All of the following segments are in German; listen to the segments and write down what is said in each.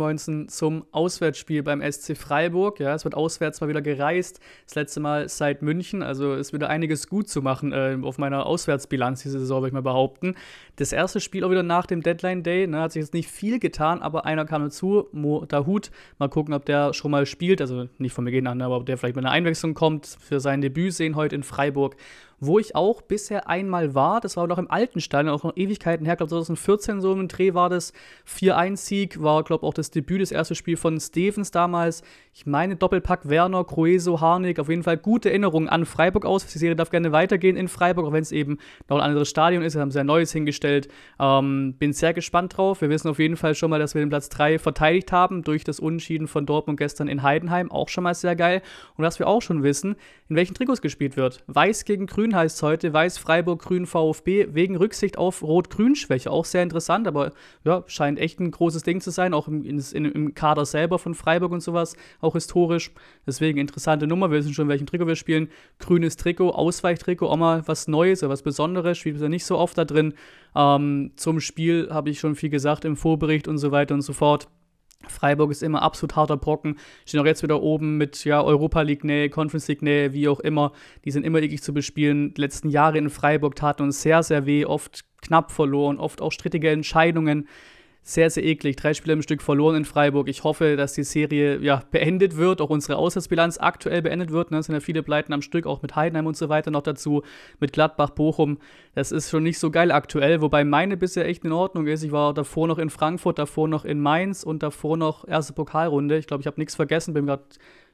Moinsen zum Auswärtsspiel beim SC Freiburg. Ja, es wird auswärts mal wieder gereist. Das letzte Mal seit München. Also ist wieder einiges gut zu machen äh, auf meiner Auswärtsbilanz diese Saison, würde ich mal behaupten. Das erste Spiel auch wieder nach dem Deadline Day. Ne, hat sich jetzt nicht viel getan, aber einer kam dazu, Mo Dahut. Mal gucken, ob der schon mal spielt. Also nicht von Beginn an, aber ob der vielleicht mit einer Einwechslung kommt für sein Debüt sehen heute in Freiburg wo ich auch bisher einmal war. Das war noch im alten Stadion, auch noch Ewigkeiten her. Ich glaube, 2014 so im Dreh war das. 4-1-Sieg war, glaube ich, auch das Debüt, das erste Spiel von Stevens damals. Ich meine, Doppelpack Werner, Croeso, Harnik. Auf jeden Fall gute Erinnerungen an Freiburg aus. Die Serie darf gerne weitergehen in Freiburg, auch wenn es eben noch ein anderes Stadion ist. Wir haben sehr Neues hingestellt. Ähm, bin sehr gespannt drauf. Wir wissen auf jeden Fall schon mal, dass wir den Platz 3 verteidigt haben durch das Unentschieden von Dortmund gestern in Heidenheim. Auch schon mal sehr geil. Und was wir auch schon wissen, in welchen Trikots gespielt wird. Weiß gegen Grün Grün heißt es heute, Weiß, Freiburg, Grün, VfB, wegen Rücksicht auf Rot-Grün-Schwäche. Auch sehr interessant, aber ja, scheint echt ein großes Ding zu sein, auch im, in, im Kader selber von Freiburg und sowas, auch historisch. Deswegen interessante Nummer. Wir wissen schon, welchen Trikot wir spielen. Grünes Trikot, Ausweichtrikot, auch mal was Neues oder was Besonderes, spielt ja nicht so oft da drin. Ähm, zum Spiel habe ich schon viel gesagt im Vorbericht und so weiter und so fort. Freiburg ist immer absolut harter Brocken. Stehen auch jetzt wieder oben mit ja, Europa League Nähe, Conference League Nähe, wie auch immer. Die sind immer eklig zu bespielen. Die letzten Jahre in Freiburg taten uns sehr, sehr weh. Oft knapp verloren, oft auch strittige Entscheidungen sehr, sehr eklig. Drei Spiele im Stück verloren in Freiburg. Ich hoffe, dass die Serie ja, beendet wird, auch unsere Auswärtsbilanz aktuell beendet wird. Ne? Es sind ja viele Pleiten am Stück, auch mit Heidenheim und so weiter noch dazu, mit Gladbach, Bochum. Das ist schon nicht so geil aktuell, wobei meine bisher echt in Ordnung ist. Ich war davor noch in Frankfurt, davor noch in Mainz und davor noch erste Pokalrunde. Ich glaube, ich habe nichts vergessen, bin gerade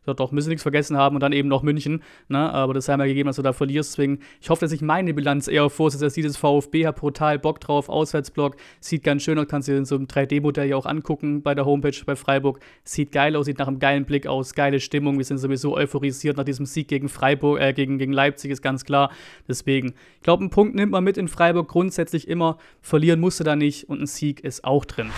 ja, doch, müssen nichts vergessen haben und dann eben noch München. Ne? Aber das haben wir gegeben, dass du da verlierst. Deswegen, ich hoffe, dass ich meine Bilanz eher vorsetze als dieses VfB. Hab brutal Bock drauf. Auswärtsblock. Sieht ganz schön aus. Kannst du dir in so einem 3D-Modell ja auch angucken bei der Homepage bei Freiburg. Sieht geil aus, sieht nach einem geilen Blick aus. Geile Stimmung. Wir sind sowieso euphorisiert nach diesem Sieg gegen Freiburg, äh, gegen, gegen Leipzig, ist ganz klar. Deswegen, ich glaube, einen Punkt nimmt man mit in Freiburg grundsätzlich immer. Verlieren musste da nicht und ein Sieg ist auch drin.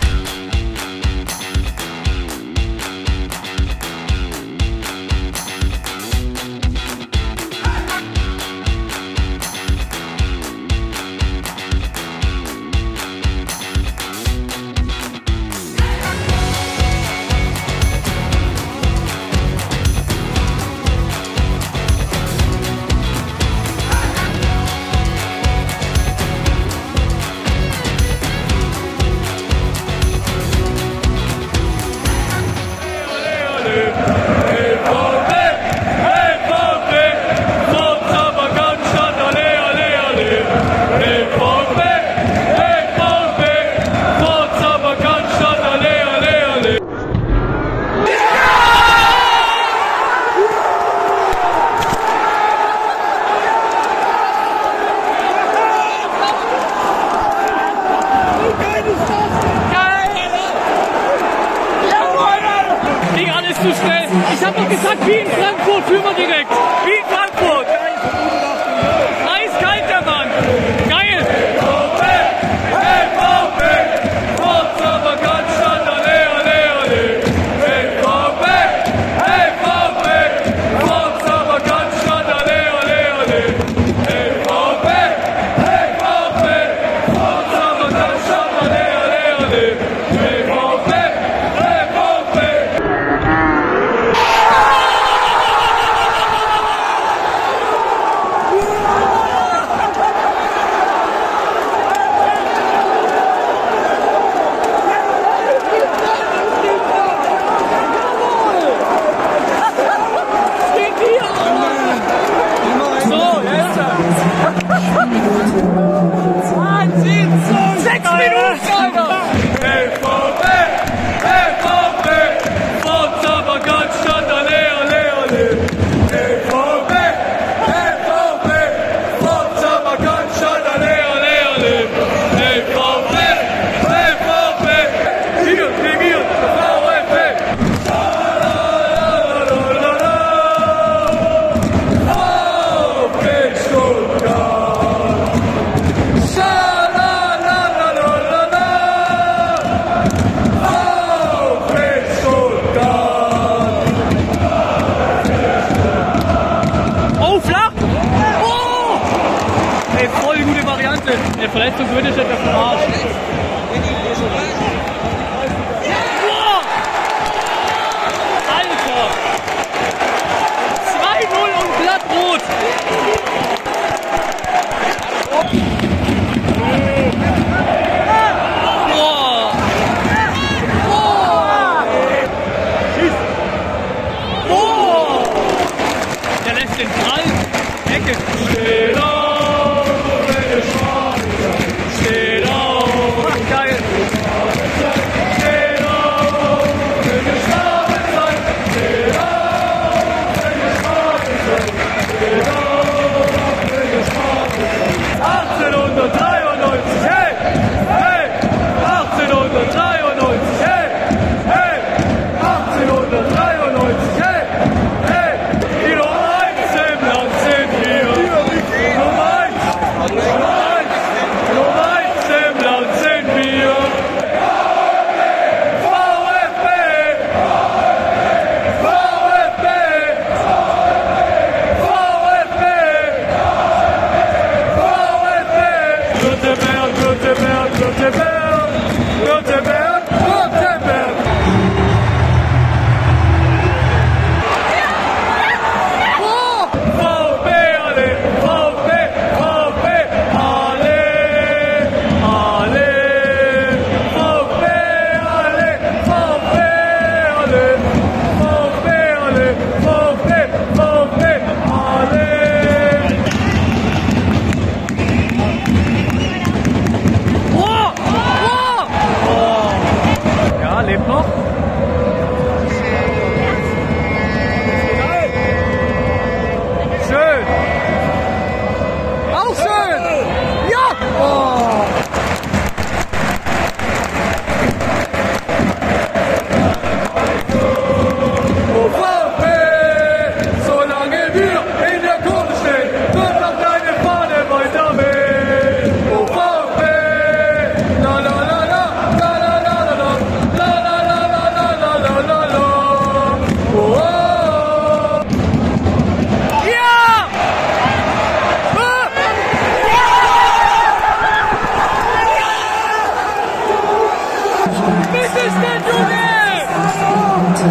hat doch gesagt, wie in Frankfurt führen wir direkt. Wie Margin.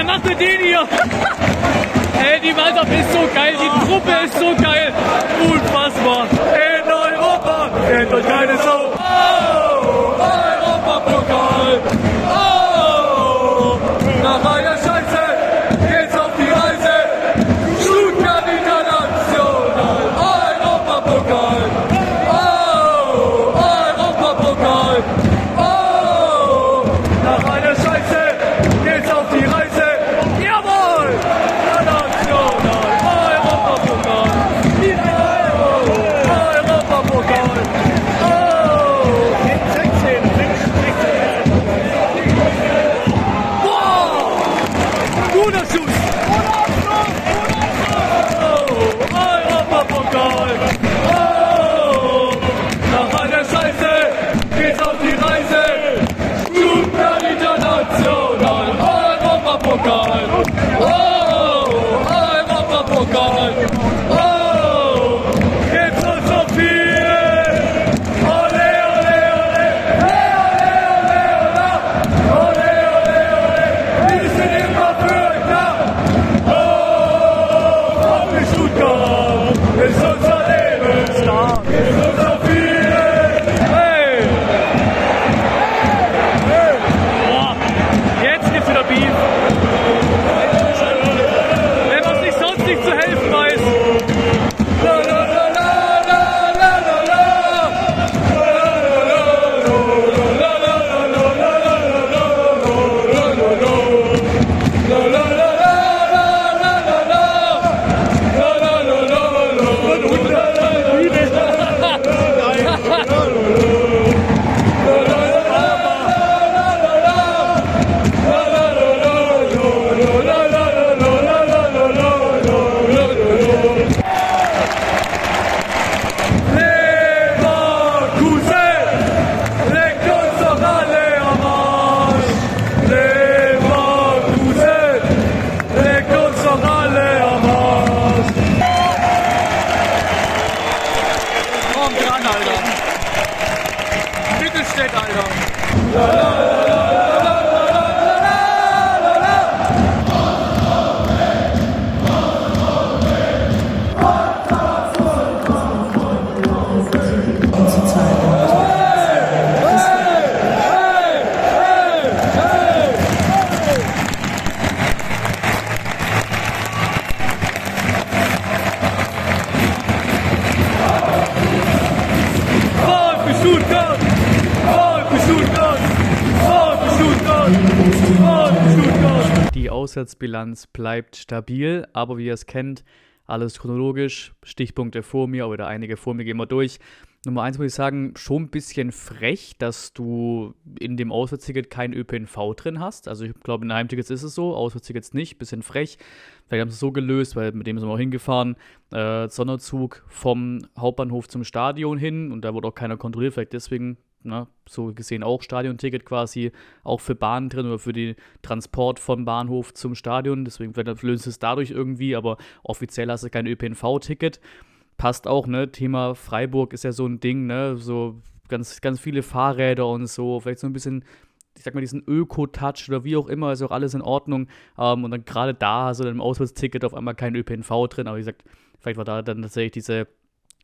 dann machst du den hier. Ey, die Mannschaft ist so geil, die Truppe ist so geil. Unfassbar. In Europa kennt euch keine Sau. Auswärtsbilanz bleibt stabil, aber wie ihr es kennt, alles chronologisch. Stichpunkte vor mir oder einige vor mir gehen wir durch. Nummer eins muss ich sagen, schon ein bisschen frech, dass du in dem Auswärtsticket kein ÖPNV drin hast. Also ich glaube, in Heimtickets ist es so, Auswärtstickets nicht, bisschen frech. Vielleicht haben sie es so gelöst, weil mit dem sind wir auch hingefahren. Äh, Sonderzug vom Hauptbahnhof zum Stadion hin und da wurde auch keiner kontrolliert, vielleicht deswegen ne, so gesehen auch Stadionticket quasi, auch für Bahnen drin oder für den Transport vom Bahnhof zum Stadion. Deswegen löst es dadurch irgendwie, aber offiziell hast du kein ÖPNV-Ticket. Passt auch, ne? Thema Freiburg ist ja so ein Ding, ne? So ganz, ganz viele Fahrräder und so, vielleicht so ein bisschen ich sag mal, diesen Öko-Touch oder wie auch immer, ist auch alles in Ordnung. Ähm, und dann gerade da hast du dann im Auswärtsticket auf einmal kein ÖPNV drin, aber wie gesagt, vielleicht war da dann tatsächlich diese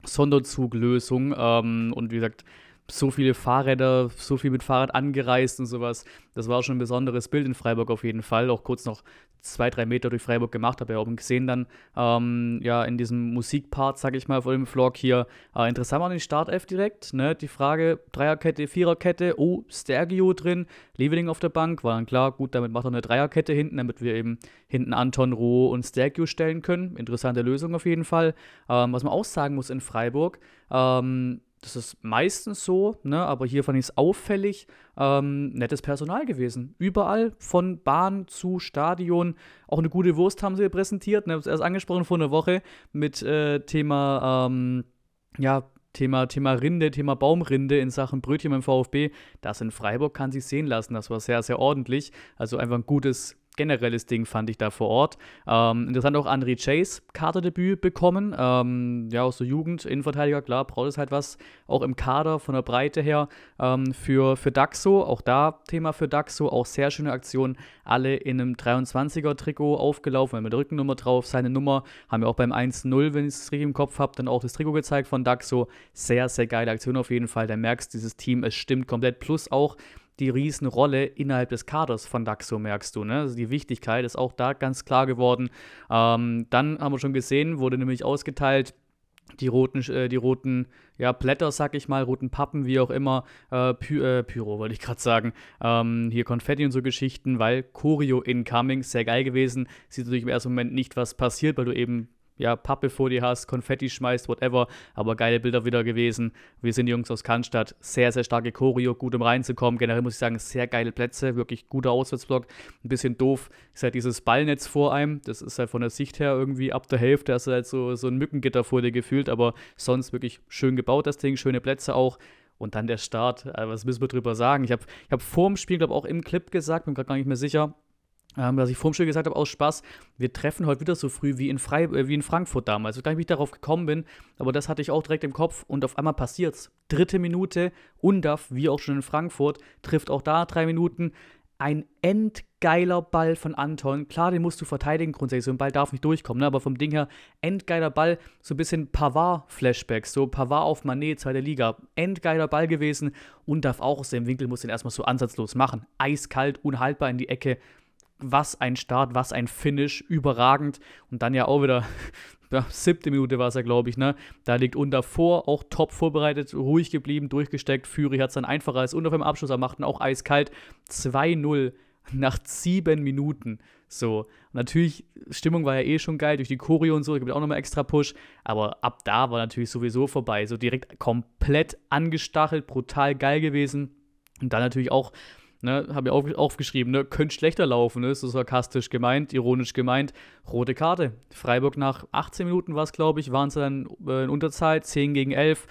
Sonderzuglösung ähm, und wie gesagt, so viele Fahrräder, so viel mit Fahrrad angereist und sowas. Das war schon ein besonderes Bild in Freiburg auf jeden Fall. Auch kurz noch zwei, drei Meter durch Freiburg gemacht. Habe ja auch gesehen dann, ähm, ja, in diesem Musikpart, sag ich mal, vor dem Vlog hier. Äh, interessant war den Startelf direkt, ne? Die Frage, Dreierkette, Viererkette, oh, Stergio drin, Leveling auf der Bank, war dann klar, gut, damit macht er eine Dreierkette hinten, damit wir eben hinten Anton, Roh und Stergio stellen können. Interessante Lösung auf jeden Fall. Ähm, was man auch sagen muss in Freiburg, ähm, das ist meistens so, ne? aber hier fand ich es auffällig. Ähm, nettes Personal gewesen. Überall, von Bahn zu Stadion. Auch eine gute Wurst haben sie präsentiert. Ne? Habe es erst angesprochen vor einer Woche mit äh, Thema, ähm, ja, Thema, Thema Rinde, Thema Baumrinde in Sachen Brötchen beim VfB. Das in Freiburg kann sich sehen lassen. Das war sehr, sehr ordentlich. Also einfach ein gutes generelles Ding fand ich da vor Ort. Ähm, interessant auch André Chase, Kaderdebüt bekommen. Ähm, ja, aus der Jugend, Innenverteidiger, klar, braucht es halt was, auch im Kader von der Breite her ähm, für, für Daxo. Auch da Thema für Daxo, auch sehr schöne Aktion. Alle in einem 23er-Trikot aufgelaufen, mit Rückennummer drauf. Seine Nummer haben wir auch beim 1-0, wenn ich es richtig im Kopf habe, dann auch das Trikot gezeigt von Daxo. Sehr, sehr geile Aktion auf jeden Fall. Da merkst dieses Team, es stimmt komplett. Plus auch die Riesenrolle innerhalb des Kaders von Daxo, merkst du. Ne? Also die Wichtigkeit ist auch da ganz klar geworden. Ähm, dann haben wir schon gesehen, wurde nämlich ausgeteilt, die roten, äh, die roten ja, Blätter, sag ich mal, roten Pappen, wie auch immer, äh, Py äh, Pyro, wollte ich gerade sagen. Ähm, hier Konfetti und so Geschichten, weil Choreo incoming, sehr geil gewesen. Sieht natürlich im ersten Moment nicht, was passiert, weil du eben ja, Pappe vor dir hast, Konfetti schmeißt, whatever, aber geile Bilder wieder gewesen. Wir sind die Jungs aus Cannstatt, sehr, sehr starke Choreo, gut um reinzukommen. Generell muss ich sagen, sehr geile Plätze, wirklich guter Auswärtsblock. Ein bisschen doof ist halt dieses Ballnetz vor einem, das ist halt von der Sicht her irgendwie ab der Hälfte, hast du halt so, so ein Mückengitter vor dir gefühlt, aber sonst wirklich schön gebaut, das Ding, schöne Plätze auch. Und dann der Start, äh, was müssen wir drüber sagen? Ich habe ich hab vor dem Spiel, glaube ich, auch im Clip gesagt, bin gerade gar nicht mehr sicher, ähm, was ich vorhin schon gesagt habe, aus Spaß, wir treffen heute wieder so früh wie in, Frei äh, wie in Frankfurt damals. Nicht, wie ich darauf gekommen bin, aber das hatte ich auch direkt im Kopf und auf einmal passiert's. Dritte Minute, Undaf, wie auch schon in Frankfurt, trifft auch da drei Minuten. Ein endgeiler Ball von Anton. Klar, den musst du verteidigen grundsätzlich, so ein Ball darf nicht durchkommen, ne? aber vom Ding her, endgeiler Ball, so ein bisschen Pavard-Flashbacks, so Pavard auf Manet, zweite Liga. Endgeiler Ball gewesen und darf auch aus dem Winkel, muss den erstmal so ansatzlos machen. Eiskalt, unhaltbar in die Ecke was ein Start, was ein Finish, überragend. Und dann ja auch wieder, siebte Minute war es ja, glaube ich, ne? Da liegt Unter vor, auch top vorbereitet, ruhig geblieben, durchgesteckt. Führi hat es dann einfacher als Unter beim Abschluss, er macht auch eiskalt. 2-0 nach sieben Minuten. So, natürlich, Stimmung war ja eh schon geil durch die Choreo und so, gibt auch nochmal extra Push, aber ab da war natürlich sowieso vorbei. So direkt komplett angestachelt, brutal geil gewesen. Und dann natürlich auch ne, habe ich auch aufgeschrieben, ne, könnte schlechter laufen, ne, so sarkastisch gemeint, ironisch gemeint. Rote Karte. Freiburg nach 18 Minuten war es, glaube ich, waren sie dann äh, in Unterzeit, 10 gegen 11.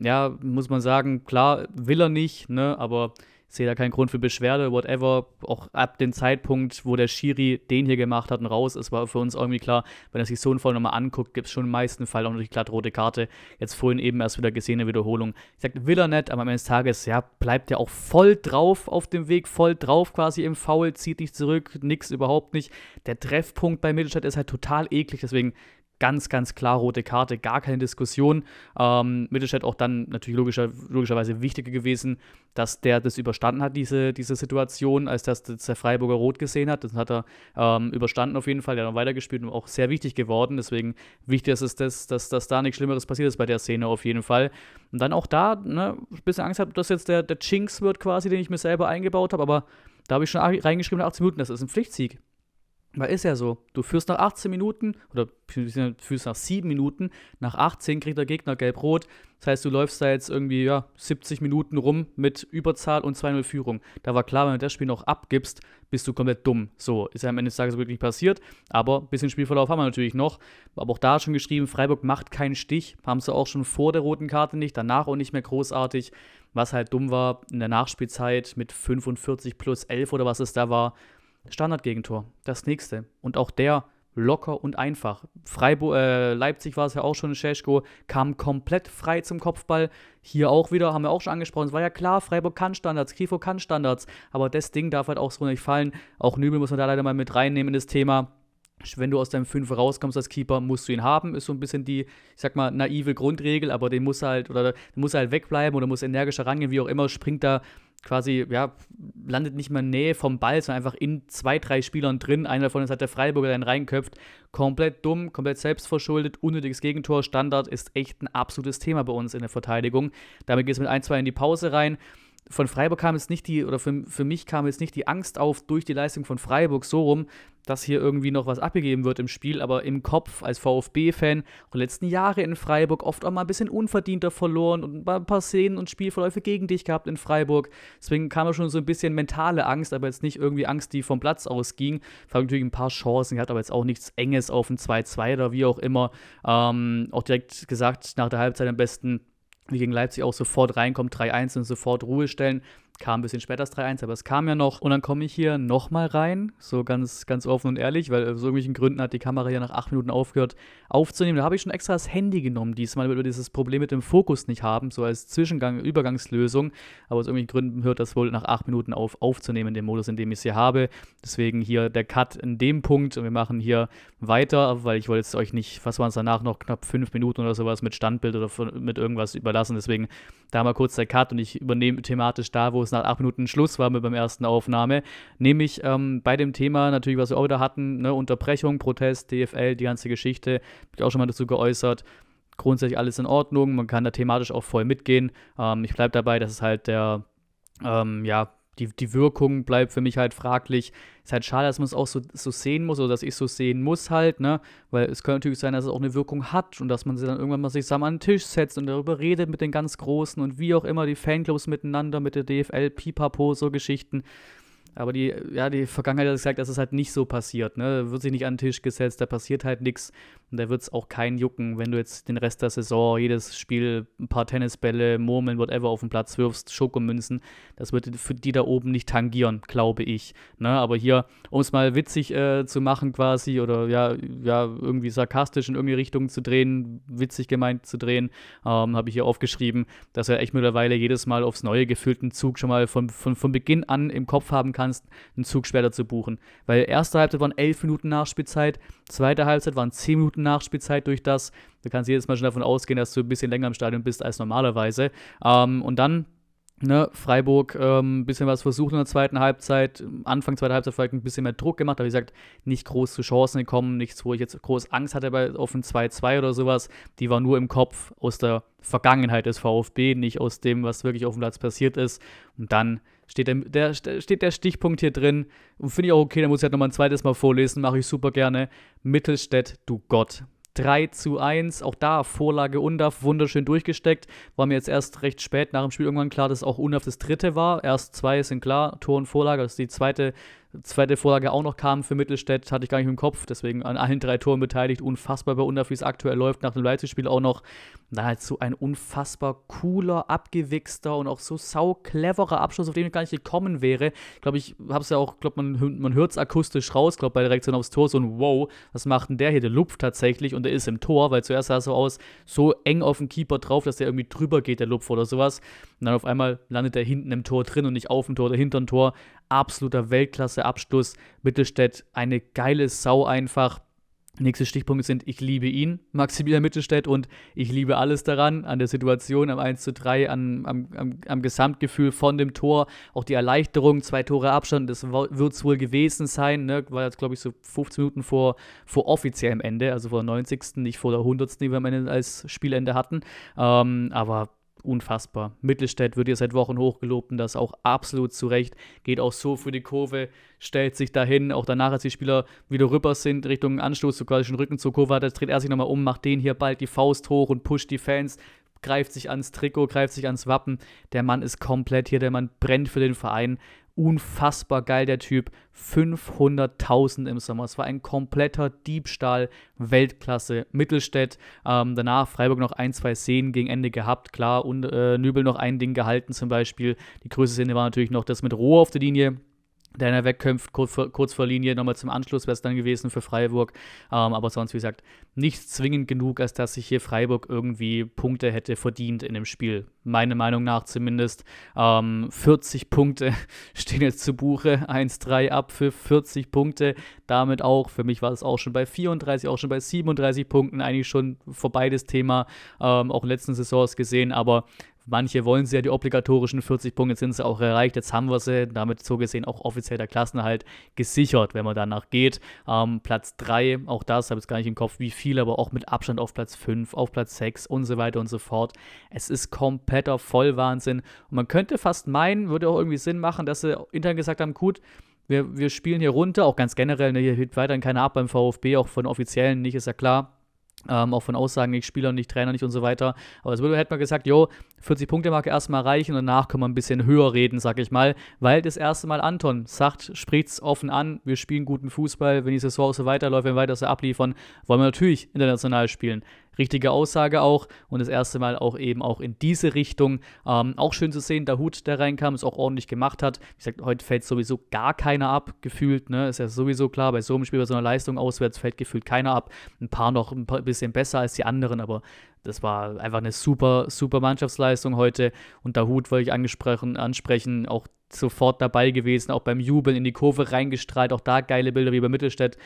Ja, muss man sagen, klar, will er nicht, ne, aber sehe da keinen Grund für Beschwerde, whatever. Auch ab dem Zeitpunkt, wo der Schiri den hier gemacht hat und raus ist, war für uns irgendwie klar, wenn er sich so einen Fall nochmal anguckt, gibt es schon im meisten Fall auch noch die glatt rote Karte. Jetzt vorhin eben erst wieder gesehene Wiederholung. Ich sag, will er nicht, aber am Ende des Tages, ja, bleibt er auch voll drauf auf dem Weg, voll drauf quasi im Foul, zieht nicht zurück, nix überhaupt nicht. Der Treffpunkt bei Mittelstadt ist halt total eklig, deswegen ganz, ganz klar rote Karte, gar keine Diskussion. Ähm, Mittelstädt auch dann natürlich logischer, logischerweise wichtiger gewesen, dass der das überstanden hat, diese, diese Situation, als dass der Freiburger rot gesehen hat. Das hat er ähm, überstanden auf jeden Fall, der hat noch weitergespielt und auch sehr wichtig geworden. Deswegen wichtig ist es, dass, dass, dass da nichts Schlimmeres passiert ist bei der Szene auf jeden Fall. Und dann auch da, ne, ein bisschen Angst habe, dass jetzt der, der Chinks wird quasi, den ich mir selber eingebaut habe, aber da habe ich schon reingeschrieben, 18 Minuten, das ist ein Pflichtsieg. Weil ist ja so, du führst nach 18 Minuten oder führst nach 7 Minuten, nach 18 kriegt der Gegner gelb-rot. Das heißt, du läufst da jetzt irgendwie ja, 70 Minuten rum mit Überzahl und 2-0 Führung. Da war klar, wenn du das Spiel noch abgibst, bist du komplett dumm. So, ist ja am Ende des Tages wirklich passiert. Aber ein bisschen Spielverlauf haben wir natürlich noch. Aber auch da schon geschrieben, Freiburg macht keinen Stich. Haben sie auch schon vor der roten Karte nicht, danach auch nicht mehr großartig. Was halt dumm war, in der Nachspielzeit mit 45 plus 11 oder was es da war, Standardgegentor, das nächste. Und auch der locker und einfach. Freiburg, äh, Leipzig war es ja auch schon, Scheschko kam komplett frei zum Kopfball. Hier auch wieder, haben wir auch schon angesprochen. Es war ja klar, Freiburg kann Standards, Grifo kann Standards, aber das Ding darf halt auch so nicht fallen. Auch Nübel muss man da leider mal mit reinnehmen in das Thema. Wenn du aus deinem Fünfer rauskommst als Keeper, musst du ihn haben. Ist so ein bisschen die, ich sag mal, naive Grundregel, aber den muss halt, oder muss halt wegbleiben oder muss energischer rangehen, wie auch immer, springt da quasi, ja, landet nicht mehr in Nähe vom Ball, sondern einfach in zwei, drei Spielern drin. Einer davon ist halt der Freiburger, der ihn reinköpft. Komplett dumm, komplett selbstverschuldet, unnötiges Gegentor. Standard ist echt ein absolutes Thema bei uns in der Verteidigung. Damit geht es mit 1-2 in die Pause rein von Freiburg kam jetzt nicht die, oder für, für mich kam jetzt nicht die Angst auf durch die Leistung von Freiburg so rum, dass hier irgendwie noch was abgegeben wird im Spiel, aber im Kopf als VfB-Fan die letzten Jahre in Freiburg oft auch mal ein bisschen unverdienter verloren und ein paar Szenen und Spielverläufe gegen dich gehabt in Freiburg. Deswegen kam ja schon so ein bisschen mentale Angst, aber jetzt nicht irgendwie Angst, die vom Platz ausging. Freiburg natürlich ein paar Chancen gehabt, aber jetzt auch nichts Enges auf ein 2-2 oder wie auch immer. Ähm, auch direkt gesagt, nach der Halbzeit am besten wie gegen Leipzig auch sofort reinkommt, 3-1 und sofort Ruhe stellen. Kam ein bisschen später das 3-1, aber es kam ja noch. Und dann komme ich hier nochmal rein, so ganz, ganz offen und ehrlich, weil aus irgendwelchen Gründen hat die Kamera ja nach acht Minuten aufgehört aufzunehmen. Da habe ich schon extra das Handy genommen, diesmal, weil wir dieses Problem mit dem Fokus nicht haben, so als Zwischengang, Übergangslösung. Aber aus irgendwelchen Gründen hört das wohl nach acht Minuten auf, aufzunehmen, in dem Modus, in dem ich es hier habe. Deswegen hier der Cut in dem Punkt und wir machen hier weiter, weil ich wollte jetzt euch nicht, was waren es danach noch, knapp fünf Minuten oder sowas mit Standbild oder mit irgendwas überlassen. Deswegen da mal kurz der Cut und ich übernehme thematisch da, wo es nach acht Minuten Schluss war mit beim ersten Aufnahme. Nämlich ähm, bei dem Thema natürlich, was wir auch da hatten, ne, Unterbrechung, Protest, DFL, die ganze Geschichte, habe ich auch schon mal dazu geäußert. Grundsätzlich alles in Ordnung, man kann da thematisch auch voll mitgehen. Ähm, ich bleibe dabei, dass es halt der, ähm, ja, die, die Wirkung bleibt für mich halt fraglich. Ist halt schade, dass man es auch so, so sehen muss oder dass ich so sehen muss halt, ne? Weil es könnte natürlich sein, dass es auch eine Wirkung hat und dass man sie dann irgendwann mal sich zusammen an den Tisch setzt und darüber redet mit den ganz Großen und wie auch immer die Fanclubs miteinander, mit der DFL, Pipapo, so Geschichten. Aber die, ja, die Vergangenheit hat gesagt, dass es halt nicht so passiert. Ne? Da wird sich nicht an den Tisch gesetzt, da passiert halt nichts. Und da wird es auch keinen jucken, wenn du jetzt den Rest der Saison jedes Spiel ein paar Tennisbälle, Murmeln, whatever auf den Platz wirfst, Schokomünzen. Das wird für die da oben nicht tangieren, glaube ich. Ne? Aber hier, um es mal witzig äh, zu machen quasi oder ja, ja, irgendwie sarkastisch in irgendeine Richtung zu drehen, witzig gemeint zu drehen, ähm, habe ich hier aufgeschrieben, dass er echt mittlerweile jedes Mal aufs Neue gefüllten Zug schon mal von, von, von Beginn an im Kopf haben kannst, einen Zug später zu buchen. Weil erste Halbzeit waren elf Minuten Nachspielzeit, zweite Halbzeit waren zehn Minuten Nachspielzeit durch das. Du kannst jedes Mal schon davon ausgehen, dass du ein bisschen länger im Stadion bist als normalerweise. Ähm, und dann Ne, Freiburg ein ähm, bisschen was versucht in der zweiten Halbzeit, Anfang zweiter Halbzeit vielleicht ein bisschen mehr Druck gemacht, aber wie gesagt, nicht groß zu Chancen gekommen, nichts, wo ich jetzt groß Angst hatte bei auf ein 2-2 oder sowas. Die war nur im Kopf aus der Vergangenheit des VfB, nicht aus dem, was wirklich auf dem Platz passiert ist. Und dann steht der, der, steht der Stichpunkt hier drin und finde ich auch okay, dann muss ich halt nochmal ein zweites Mal vorlesen, mache ich super gerne. Mittelstädt, du Gott. 3 zu 1. Auch da Vorlage Undaf wunderschön durchgesteckt. War mir jetzt erst recht spät nach dem Spiel irgendwann klar, dass auch Undaf das dritte war. Erst zwei sind klar, Tor und Vorlage. Das ist die zweite zweite Vorlage auch noch kam für Mittelstädt, hatte ich gar nicht im Kopf, deswegen an allen drei Toren beteiligt, unfassbar bei Unter, wie es aktuell läuft, nach dem Leipzig-Spiel auch noch. So ein unfassbar cooler, abgewichster und auch so sau cleverer Abschluss, auf den ich gar nicht gekommen wäre. Glaube, ich habe es ja auch, glaube man, man hört es akustisch raus, glaube bei der Reaktion aufs Tor, so ein Wow, was macht denn der hier? Der lupft tatsächlich und der ist im Tor, weil zuerst sah es so aus, so eng auf den Keeper drauf, dass der irgendwie drüber geht, der Lupf oder sowas. Und dann auf einmal landet er hinten im Tor drin und nicht auf dem Tor oder hinter dem Tor absoluter Weltklasse-Abschluss. Mittelstädt, eine geile Sau einfach. Nächste Stichpunkte sind, ich liebe ihn, Maximilian Mittelstädt, und ich liebe alles daran, an der Situation, am 1 zu 3, an, am, am, am Gesamtgefühl von dem Tor, auch die Erleichterung, zwei Tore Abstand, das wird es wohl gewesen sein, ne? war jetzt, glaube ich, so 15 Minuten vor, vor offiziellem Ende, also vor der 90., nicht vor der 100., die wir am Ende als Spielende hatten, ähm, aber unfassbar. Mittelstädt wird ja seit Wochen hochgelobt und das auch absolut zu Recht. Geht auch so für die Kurve, stellt sich dahin. Auch danach, als die Spieler wieder rüber sind, Richtung Anstoß, so quasi schon Rücken zur Kurve hat, dreht er sich nochmal um, macht den hier bald die Faust hoch und pusht die Fans, greift sich ans Trikot, greift sich ans Wappen. Der Mann ist komplett hier, der Mann brennt für den Verein unfassbar geil, der Typ. 500.000 im Sommer. Es war ein kompletter Diebstahl, Weltklasse. Mittelstädt, ähm, danach Freiburg noch ein, zwei Szenen gegen Ende gehabt, klar. Und äh, Nübel noch ein Ding gehalten zum Beispiel. Die größte Szene war natürlich noch das mit Rohr auf der Linie der einer wegkämpft, kurz vor, Linie, nochmal zum Anschluss wäre es dann gewesen für Freiburg. Ähm, aber sonst, wie gesagt, nicht zwingend genug, als dass sich hier Freiburg irgendwie Punkte hätte verdient in dem Spiel. Meiner Meinung nach zumindest. Ähm, 40 Punkte stehen jetzt zu Buche. 1-3 ab für 40 Punkte. Damit auch, für mich war es auch schon bei 34, auch schon bei 37 Punkten, eigentlich schon vorbei das Thema. Ähm, auch in letzten Saisons gesehen. Aber Manche wollen sie ja die obligatorischen 40 Punkte, sind sie auch erreicht. Jetzt haben wir sie, damit so gesehen auch offiziell der Klassenerhalt gesichert, wenn man danach geht. Ähm, Platz 3, auch das habe ich jetzt gar nicht im Kopf, wie viel, aber auch mit Abstand auf Platz 5, auf Platz 6 und so weiter und so fort. Es ist kompletter Vollwahnsinn. Und man könnte fast meinen, würde auch irgendwie Sinn machen, dass sie intern gesagt haben, gut, wir, wir spielen hier runter, auch ganz generell, ne, hier hilft weiterhin keiner ab beim VfB, auch von Offiziellen nicht, ist ja klar. Ähm, auch von Aussagen nicht, Spieler nicht, Trainer nicht und so weiter. Aber es wurde, hätte man gesagt, jo, 40 Punkte Marke erstmal reichen und danach können wir ein bisschen höher reden, sag ich mal, weil das erste Mal Anton sagt, spricht's offen an, wir spielen guten Fußball, wenn die Saison so weiterläuft, wenn wir weiter so abliefern, wollen wir natürlich international spielen richtige Aussage auch und das erste Mal auch eben auch in diese Richtung. Ähm, auch schön zu sehen, der Hut, der reinkam, es auch ordentlich gemacht hat. Wie gesagt, heute fällt sowieso gar keiner ab, gefühlt, ne? Ist ja sowieso klar, bei so einem Spiel, bei so einer Leistung auswärts fällt gefühlt keiner ab. Ein paar noch ein paar bisschen besser als die anderen, aber das war einfach eine super, super Mannschaftsleistung heute. Und der Hut wollte ich angesprochen, ansprechen, auch sofort dabei gewesen, auch beim Jubeln in die Kurve reingestrahlt, auch da geile Bilder wie bei Mittelstädt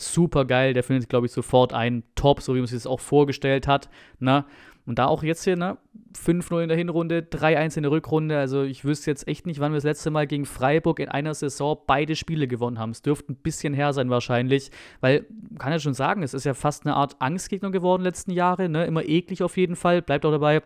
super geil. Der findet, glaube ich, sofort einen Top, so wie man sich das auch vorgestellt hat. Ne? Und da auch jetzt hier, ne? 5-0 in der Hinrunde, 3-1 in der Rückrunde. Also ich wüsste jetzt echt nicht, wann wir das letzte Mal gegen Freiburg in einer Saison beide Spiele gewonnen haben. Es dürfte ein bisschen her sein wahrscheinlich, weil, kann ja schon sagen, es ist ja fast eine Art Angstgegner geworden letzten Jahre, ne? Immer eklig auf jeden Fall, bleibt auch dabei.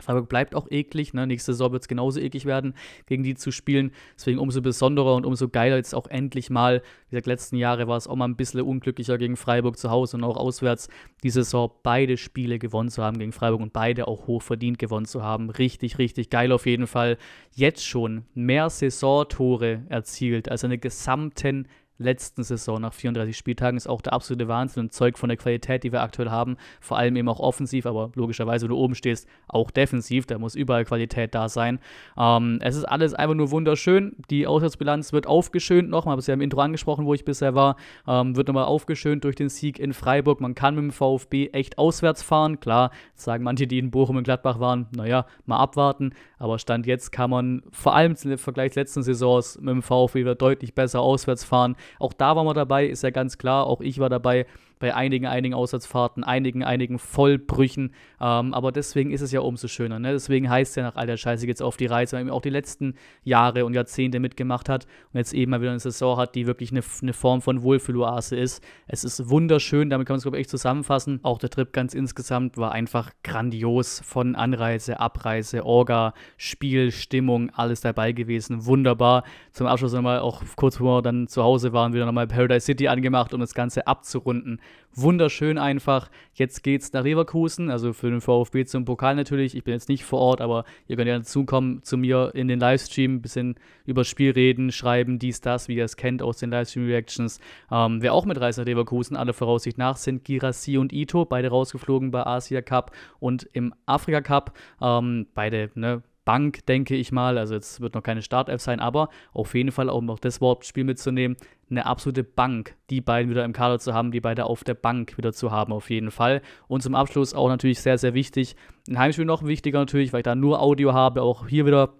Freiburg bleibt auch eklig. Ne? Nächste Saison wird es genauso eklig werden, gegen die zu spielen. Deswegen umso besonderer und umso geiler jetzt auch endlich mal. Wie gesagt, letzten Jahre war es auch mal ein bisschen unglücklicher gegen Freiburg zu Hause und auch auswärts. Die Saison beide Spiele gewonnen zu haben gegen Freiburg und beide auch hoch verdient gewonnen zu haben. Richtig, richtig geil auf jeden Fall. Jetzt schon mehr Saisontore erzielt als eine gesamten letzten Saison nach 34 Spieltagen ist auch der absolute Wahnsinn und Zeug von der Qualität, die wir aktuell haben. Vor allem eben auch offensiv, aber logischerweise, wenn du oben stehst, auch defensiv. Da muss überall Qualität da sein. Ähm, es ist alles einfach nur wunderschön. Die Auswärtsbilanz wird aufgeschönt nochmal, habe es ja im Intro angesprochen, wo ich bisher war. Ähm, wird nochmal aufgeschönt durch den Sieg in Freiburg. Man kann mit dem VfB echt auswärts fahren. Klar, sagen manche, die in Bochum und Gladbach waren, naja, mal abwarten. Aber Stand jetzt kann man vor allem im Vergleich letzten Saisons mit dem VfB wieder deutlich besser auswärts fahren. Auch da waren wir dabei, ist ja ganz klar. Auch ich war dabei bei einigen, einigen Aussatzfahrten, einigen, einigen Vollbrüchen. Ähm, aber deswegen ist es ja umso schöner. Ne? Deswegen heißt es ja nach all der Scheiße jetzt auf die Reise, weil man auch die letzten Jahre und Jahrzehnte mitgemacht hat und jetzt eben mal wieder eine Saison hat, die wirklich eine, eine Form von Wohlfühloase ist. Es ist wunderschön, damit kann man es, glaube ich, echt zusammenfassen. Auch der Trip ganz insgesamt war einfach grandios von Anreise, Abreise, Orga, Spiel, Stimmung, alles dabei gewesen. Wunderbar. Zum Abschluss nochmal auch kurz bevor wir dann zu Hause waren, wieder nochmal Paradise City angemacht, um das Ganze abzurunden. Wunderschön einfach. Jetzt geht's nach Leverkusen, also für den VfB zum Pokal natürlich. Ich bin jetzt nicht vor Ort, aber ihr könnt ja dazukommen zu mir in den Livestream, ein bisschen über Spiel reden, schreiben, dies, das, wie ihr es kennt aus den Livestream-Reactions. Ähm, wer auch mitreist nach Leverkusen, alle Voraussicht nach, sind Girassi und Ito, beide rausgeflogen bei Asia Cup und im Afrika Cup. Ähm, beide, ne, Bank, denke ich mal. Also jetzt wird noch keine Startelf sein, aber auf jeden Fall auch noch das Wort Spiel mitzunehmen. Eine absolute Bank, die beiden wieder im Kader zu haben, die beide auf der Bank wieder zu haben, auf jeden Fall. Und zum Abschluss auch natürlich sehr, sehr wichtig. Ein Heimspiel noch wichtiger natürlich, weil ich da nur Audio habe. Auch hier wieder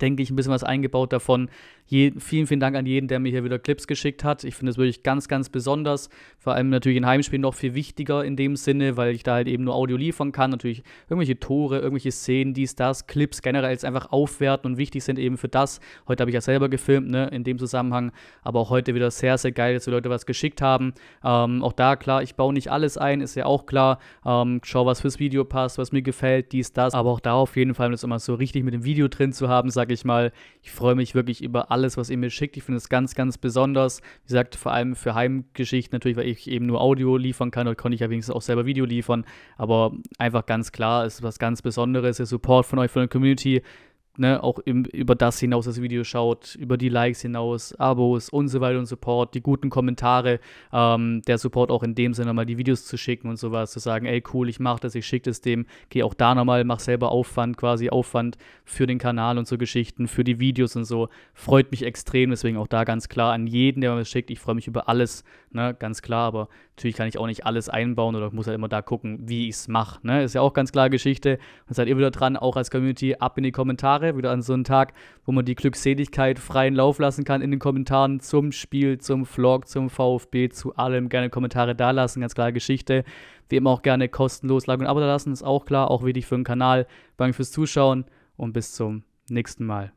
denke ich, ein bisschen was eingebaut davon. Je, vielen, vielen Dank an jeden, der mir hier wieder Clips geschickt hat. Ich finde es wirklich ganz, ganz besonders. Vor allem natürlich in Heimspielen noch viel wichtiger in dem Sinne, weil ich da halt eben nur Audio liefern kann. Natürlich irgendwelche Tore, irgendwelche Szenen, dies, das, Clips generell jetzt einfach aufwerten und wichtig sind eben für das. Heute habe ich ja selber gefilmt, ne, in dem Zusammenhang. Aber auch heute wieder sehr, sehr geil, dass die Leute was geschickt haben. Ähm, auch da, klar, ich baue nicht alles ein, ist ja auch klar. Ähm, schau, was fürs Video passt, was mir gefällt, dies, das. Aber auch da auf jeden Fall, das immer so richtig mit dem Video drin zu haben, sage ich mal. Ich freue mich wirklich über alles, was ihr mir schickt. Ich finde es ganz, ganz besonders. Wie gesagt, vor allem für Heimgeschichten natürlich, weil ich eben nur Audio liefern kann. Dort konnte ich ja wenigstens auch selber Video liefern. Aber einfach ganz klar, es ist was ganz Besonderes. Der Support von euch, von der Community ne, auch im, über das hinaus das Video schaut, über die Likes hinaus, Abos und so weiter und Support, die guten Kommentare, ähm, der Support auch in dem Sinne mal die Videos zu schicken und sowas, zu sagen, ey cool, ich mach das, ich schicke das dem, geh auch da nochmal, mach selber Aufwand, quasi Aufwand für den Kanal und so Geschichten, für die Videos und so, freut mich extrem, deswegen auch da ganz klar an jeden, der mir das schickt, ich freue mich über alles ne, ganz klar, aber natürlich kann ich auch nicht alles einbauen oder muss halt immer da gucken, wie ich es mache, ne, ist ja auch ganz klar Geschichte. Und seid ihr wieder dran, auch als Community, ab in die Kommentare, wieder an so einen Tag, wo man die Glückseligkeit freien Lauf lassen kann in den Kommentaren zum Spiel, zum Vlog, zum VfB, zu allem, gerne Kommentare da lassen, ganz klare Geschichte, wie immer auch gerne kostenlos Like und Abo da lassen, ist auch klar, auch wichtig für den Kanal, danke fürs Zuschauen und bis zum nächsten Mal.